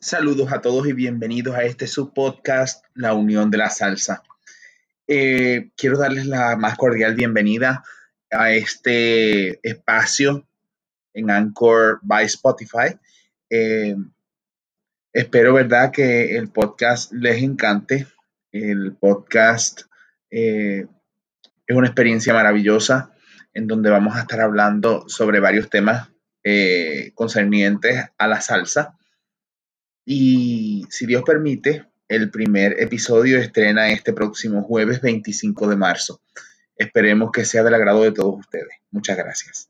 Saludos a todos y bienvenidos a este subpodcast, La Unión de la Salsa. Eh, quiero darles la más cordial bienvenida a este espacio en Anchor by Spotify. Eh, espero, ¿verdad?, que el podcast les encante. El podcast eh, es una experiencia maravillosa en donde vamos a estar hablando sobre varios temas concernientes a la salsa y si Dios permite, el primer episodio estrena este próximo jueves 25 de marzo. Esperemos que sea del agrado de todos ustedes. Muchas gracias.